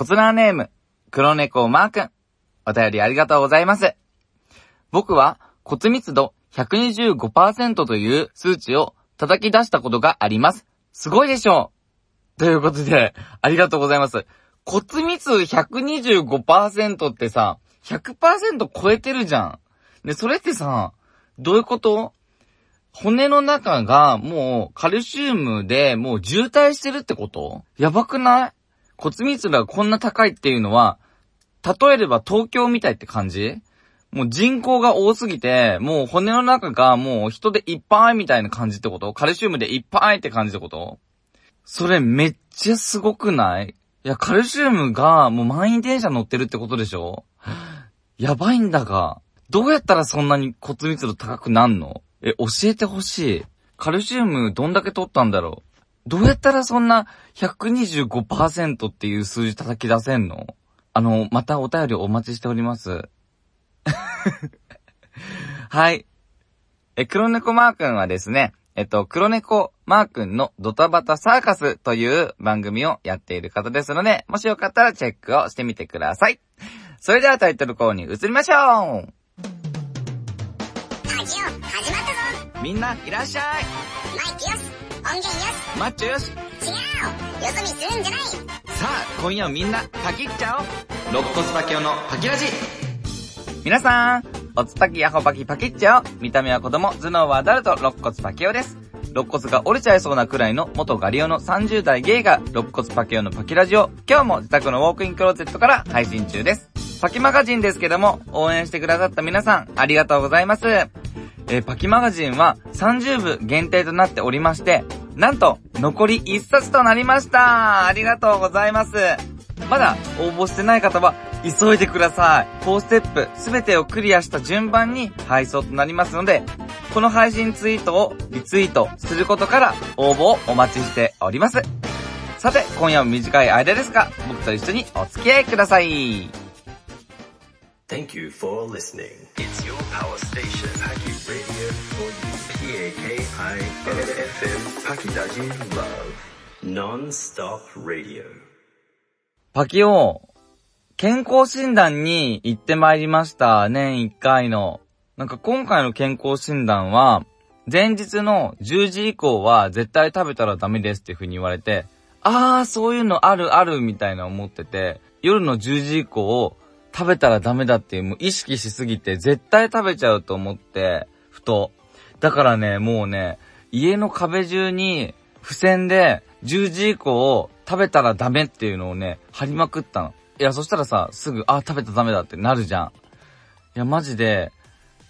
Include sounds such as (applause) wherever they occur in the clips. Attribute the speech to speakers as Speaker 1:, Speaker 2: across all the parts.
Speaker 1: コツナーネーム、黒猫マーくん。お便りありがとうございます。僕は骨密度125%という数値を叩き出したことがあります。すごいでしょうということで、ありがとうございます。骨密度125%ってさ、100%超えてるじゃん。で、それってさ、どういうこと？骨の中がもうカルシウムでもう渋滞してるってこと？やばくない？骨密度がこんな高いっていうのは、例えれば東京みたいって感じ？もう人口が多すぎて、もう骨の中がもう人でいっぱいみたいな感じってこと？カルシウムでいっぱいって感じってこと？それめっちゃすごくない？いや、カルシウムがもう満員電車乗ってるってことでしょ？やばいんだが、どうやったらそんなに骨密度高くなんの？え、教えてほしい。カルシウムどんだけ取ったんだろう？どうやったらそんな125%っていう数字叩き出せんの？あの、またお便りお待ちしております。(laughs) はい。え、黒猫マー君はですね、えっと、黒猫マー君のドタバタサーカスという番組をやっている方ですので、もしよかったらチェックをしてみてください。それではタイトルコールに移りましょう
Speaker 2: ラジオ始まったぞ
Speaker 1: みんないらっしゃい
Speaker 2: マイクよし音源よし
Speaker 1: マッチョよし
Speaker 2: 違うよそ見するんじゃない
Speaker 1: さあ、今夜はみんなパキっちゃおう肋骨パキオのパキラジ皆さん、おつたきヤホパキパキっちゃおう見た目は子供、頭脳はアダルト、肋骨パキオです。肋骨が折れちゃいそうなくらいの元ガリオの30代ゲイが肋骨パキオのパキラジオ、今日も自宅のウォークインクローゼットから配信中です。パキマガジンですけども、応援してくださった皆さん、ありがとうございます。えーパキマガジンは30部限定となっておりまして、なんと、残り1冊となりましたありがとうございます。まだ応募してない方は、急いでください。4ステップすべてをクリアした順番に配送となりますので、この配信ツイートをリツイートすることから応募をお待ちしております。さて、今夜も短い間ですが、僕と一緒にお付き合いください。
Speaker 3: Thank you for listening. It's your power station, Paki Radio for you. P-A-K-I-N-F-M, Pakidaji Love. Non-stop radio.
Speaker 1: パキオ、健康診断に行ってまいりました。年1回の。なんか今回の健康診断は、前日の10時以降は絶対食べたらダメですっていう風に言われて、あー、そういうのあるあるみたいな思ってて、夜の10時以降食べたらダメだっていうもう意識しすぎて絶対食べちゃうと思って、ふと。だからね、もうね、家の壁中に付箋で10時以降食べたらダメっていうのをね、貼りまくったの。いや、そしたらさ、すぐ、あ、食べたらダメだってなるじゃん。いや、マジで、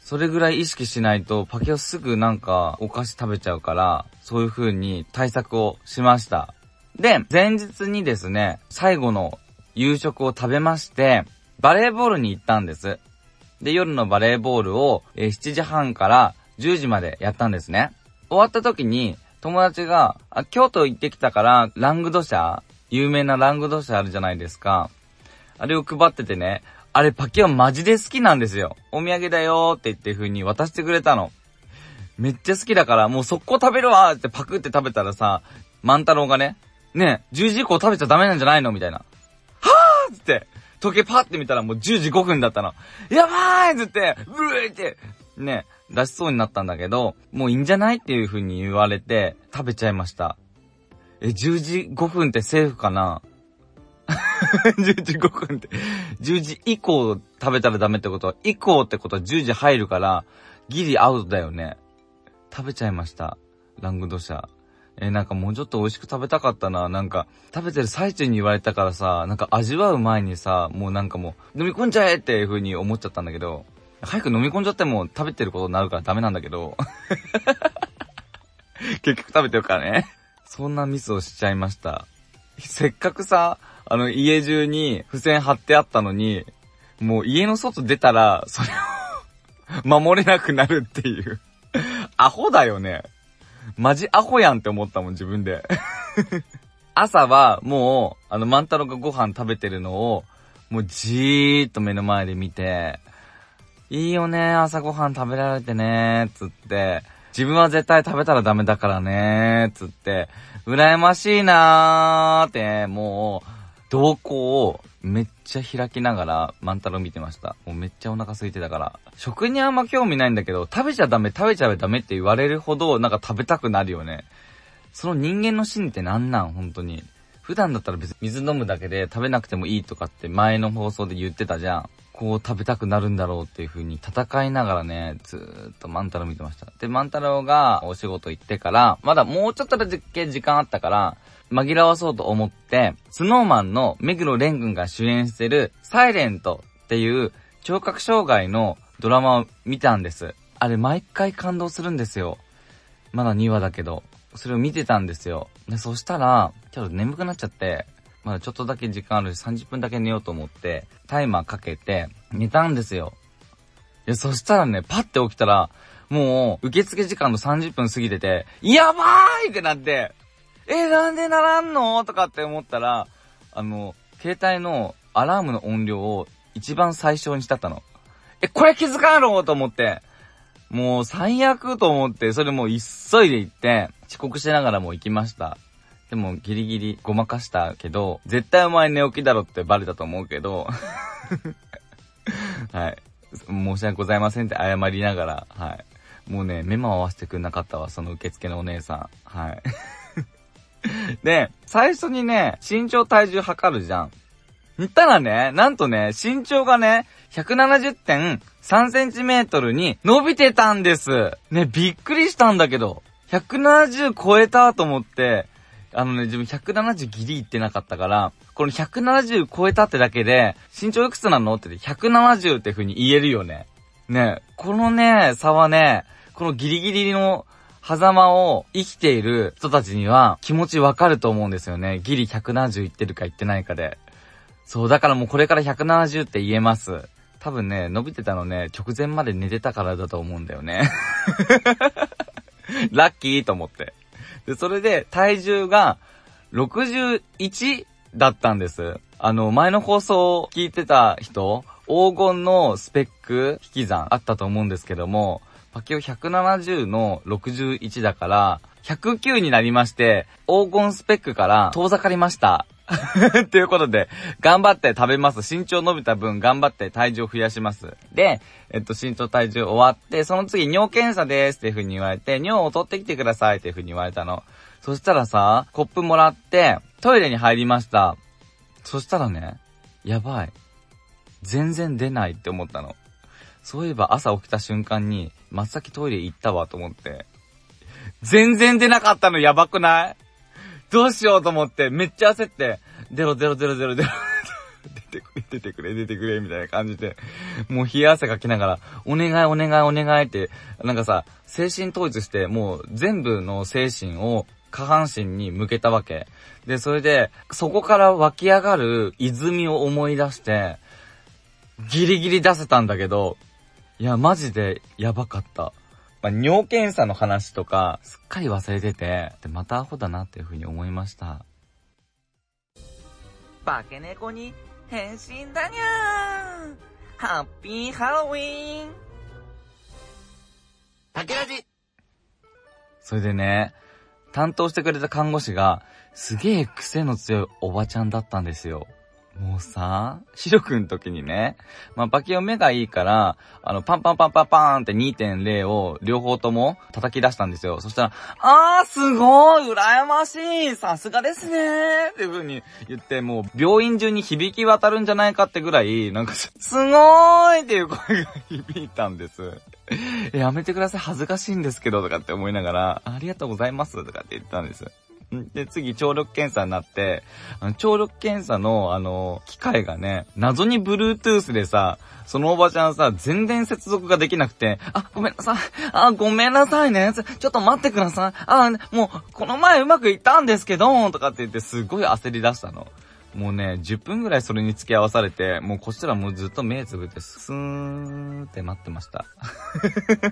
Speaker 1: それぐらい意識しないと、パケオすぐなんかお菓子食べちゃうから、そういう風に対策をしました。で、前日にですね、最後の夕食を食べまして、バレーボールに行ったんです。で、夜のバレーボールを、えー7時半から10時までやったんですね。終わった時に、友達が、あ、京都行ってきたから、ラングド社有名なラングド社あるじゃないですか。あれを配っててね、あれパキオマジで好きなんですよ。お土産だよーって言って風に渡してくれたの。めっちゃ好きだから、もう速攻食べるわーってパクって食べたらさ、万太郎がね、ねえ、10時以降食べちゃダメなんじゃないのみたいな。はーっって、時計パッて見たらもう10時5分だったの。やばーいっつって、ブーって、ね、出しそうになったんだけど、もういいんじゃないっていう風に言われて、食べちゃいました。え、10時5分ってセーフかな？(laughs) 10時5分って、10時以降食べたらダメってこと？は、以降ってことは10時入るから、ギリアウトだよね。食べちゃいました。ラングドシャ。えーなんかもうちょっと美味しく食べたかったな。なんか、食べてる最中に言われたからさ、なんか味わう前にさ、もうなんかもう、飲み込んじゃえっていう風に思っちゃったんだけど、早く飲み込んじゃっても食べてることになるからダメなんだけど。(laughs) 結局食べてるからね。そんなミスをしちゃいました。せっかくさ、あの家中に付箋貼ってあったのに、もう家の外出たら、それを (laughs) 守れなくなるっていう。アホだよね。マジアホやんって思ったもん、自分で。(laughs) 朝はもう、あの、万太郎がご飯食べてるのを、もうじーっと目の前で見て、いいよね、朝ごはん食べられてね、つって、自分は絶対食べたらダメだからね、つって、羨ましいなーって、もう、動向をめっちゃ開きながら万太郎見てました。もうめっちゃお腹空いてたから。食にあんま興味ないんだけど、食べちゃダメ、食べちゃダメって言われるほど、なんか食べたくなるよね。その人間の心理ってなんなん？本当に。普段だったら別に水飲むだけで食べなくてもいいとかって前の放送で言ってたじゃん。こう食べたくなるんだろうっていう風に戦いながらね、ずーっと万太郎見てました。で、万太郎がお仕事行ってから、まだもうちょっとだけ時間あったから、紛らわそうと思って、スノーマンの目黒蓮くんが主演してる、サイレントっていう聴覚障害のドラマを見たんです。あれ毎回感動するんですよ。まだ2話だけど。それを見てたんですよ。で、そしたら、ちょっと眠くなっちゃって、まだちょっとだけ時間あるし30分だけ寝ようと思って、タイマーかけて、寝たんですよ。いや、そしたらね、パッて起きたら、もう、受付時間の30分過ぎてて、やばーいってなって、え、なんでならんの？とかって思ったら、あの、携帯のアラームの音量を一番最小にしちゃったの。え、これ気づかんろと思って、もう最悪と思って、それもう急いで行って、遅刻しながらも行きました。でもギリギリごまかしたけど、絶対お前寝起きだろってバレたと思うけど、(laughs) はい。申し訳ございませんって謝りながら、はい。もうね、目も合わせてくれなかったわ、その受付のお姉さん。はい。(laughs) で、最初にね、身長体重測るじゃん。言ったらね、なんとね、身長がね、170.3センチメートルに伸びてたんです。ね、びっくりしたんだけど、170超えたと思って、あのね、自分170ギリいってなかったから、この170超えたってだけで、身長いくつなのって言って170って風に言えるよね。ね、このね、差はね、このギリギリの狭間を生きている人たちには気持ちわかると思うんですよね。ギリ170いってるかいってないかで。そう、だからもうこれから170って言えます。多分ね、伸びてたのね、直前まで寝てたからだと思うんだよね。(laughs) ラッキーと思って。で、それで体重が61だったんです。あの、前の放送を聞いてた人、黄金のスペック引き算あったと思うんですけども、パキオ170の61だから、109になりまして、黄金スペックから遠ざかりました。(laughs) ということで、頑張って食べます。身長伸びた分頑張って体重を増やします。で、えっと、身長体重終わって、その次尿検査ですっていう風に言われて、尿を取ってきてくださいっていう風に言われたの。そしたらさ、コップもらって、トイレに入りました。そしたらね、やばい。全然出ないって思ったの。そういえば朝起きた瞬間に、真っ先トイレ行ったわと思って。全然出なかったのやばくない？どうしようと思って、めっちゃ焦って、出ろ出ろ出ろ出ろ出ろ。(laughs) 出てくれ、出てくれ、出てくれ、みたいな感じで、もう冷や汗かきながら、お願いお願いお願いって、なんかさ、精神統一して、もう全部の精神を下半身に向けたわけ。で、それで、そこから湧き上がる泉を思い出して、ギリギリ出せたんだけど、いや、マジでやばかった。まあ、尿検査の話とか、すっかり忘れてて、で、またアホだなっていう風に思いました。化け猫に変身だにゃーハッピーハロウィーン竹ラジそれでね、担当してくれた看護師が、すげえ癖の強いおばちゃんだったんですよ。もうさ、シロくん時にね、まあ、バキオ目がいいから、あの、パンパンパンパンパーンって2.0を両方とも叩き出したんですよ。そしたら、あー、すごい羨ましいさすがですねーっていう風に言って、もう、病院中に響き渡るんじゃないかってぐらい、なんか、すごーいっていう声が響いたんです。やめてください、恥ずかしいんですけど、とかって思いながら、ありがとうございます、とかって言ったんです。で、次、聴力検査になって、あの聴力検査の、あの、機械がね、謎に Bluetooth でさ、そのおばちゃんさ、全然接続ができなくて、あ、ごめんなさい。あ、ごめんなさいね。ちょっと待ってください。あ、もう、この前うまくいったんですけど、とかって言って、すごい焦り出したの。もうね、10分ぐらいそれに付き合わされて、もうこっちらもうずっと目つぶって、スーンって待ってました。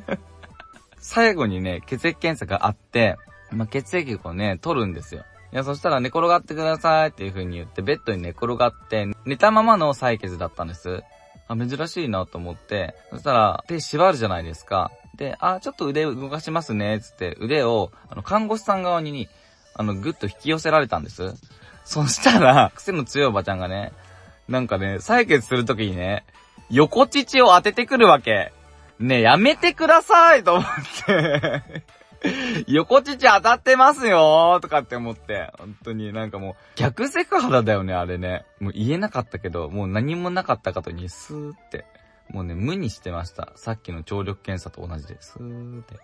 Speaker 1: (laughs) 最後にね、血液検査があって、まあ、血液をね、取るんですよ。いや、そしたら寝転がってくださいっていう風に言って、ベッドに寝転がって、寝たままの採血だったんです。あ、珍しいなと思って、そしたら、手縛るじゃないですか。で、あ、ちょっと腕動かしますね、つって、腕を、あの、看護師さん側に、あの、ぐっと引き寄せられたんです。そしたら、癖の強いおばちゃんがね、なんかね、採血するときにね、横乳を当ててくるわけ。ねやめてくださいと思って (laughs) 横乳当たってますよーとかって思って。本当になんかもう、逆セクハラだよね、あれね。もう言えなかったけど、もう何もなかったかとにスーって。もうね、無にしてました。さっきの聴力検査と同じで、スーって。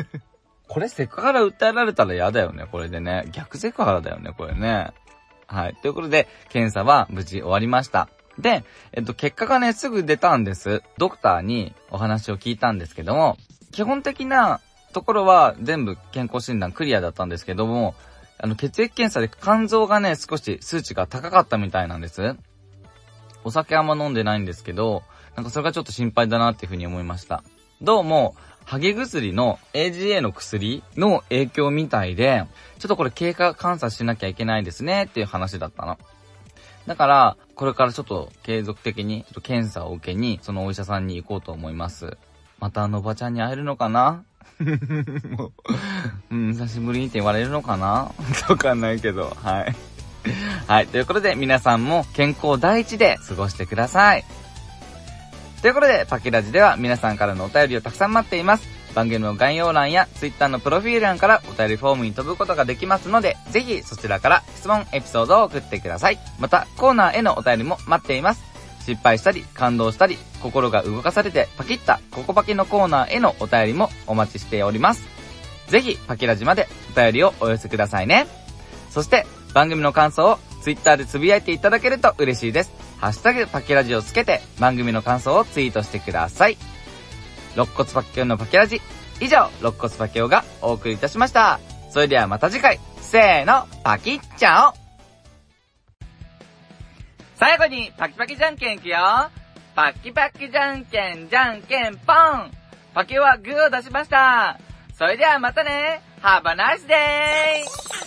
Speaker 1: (laughs) これセクハラ訴えられたら嫌だよね、これでね。逆セクハラだよね、これね。はい。ということで、検査は無事終わりました。で、えっと、結果がね、すぐ出たんです。ドクターにお話を聞いたんですけども、基本的なところは全部健康診断クリアだったんですけども、あの、血液検査で肝臓がね、少し数値が高かったみたいなんです。お酒あんま飲んでないんですけど、なんかそれがちょっと心配だなっていうふうに思いました。どうも、ハゲ薬の AGA の薬の影響みたいで、ちょっとこれ経過観察しなきゃいけないですねっていう話だったの。だから、これからちょっと継続的にちょっと検査を受けに、そのお医者さんに行こうと思います。またあのおばちゃんに会えるのかな？(laughs) もう、うん、久しぶりにって言われるのかな？(laughs) わかんないけど、はい。はい、ということで皆さんも健康第一で過ごしてください。ということで、パキラジでは皆さんからのお便りをたくさん待っています。番組の概要欄や Twitter のプロフィール欄からお便りフォームに飛ぶことができますので、ぜひそちらから質問、エピソードを送ってください。また、コーナーへのお便りも待っています。失敗したり、感動したり、心が動かされてパキッたココパキのコーナーへのお便りもお待ちしております。ぜひ、パキラジまでお便りをお寄せくださいね。そして、番組の感想を Twitter でつぶやいていただけると嬉しいです。ハッシュタグパケラジをつけて番組の感想をツイートしてください。肋骨パッケオのパケラジ。以上、肋骨パケオがお送りいたしました。それではまた次回、せーの、パキッチャオ最後に、パキパキじゃんけんいくよパキパキじゃんけん、じゃんけん、ポンパキはグーを出しましたそれではまたね !Have a nice day!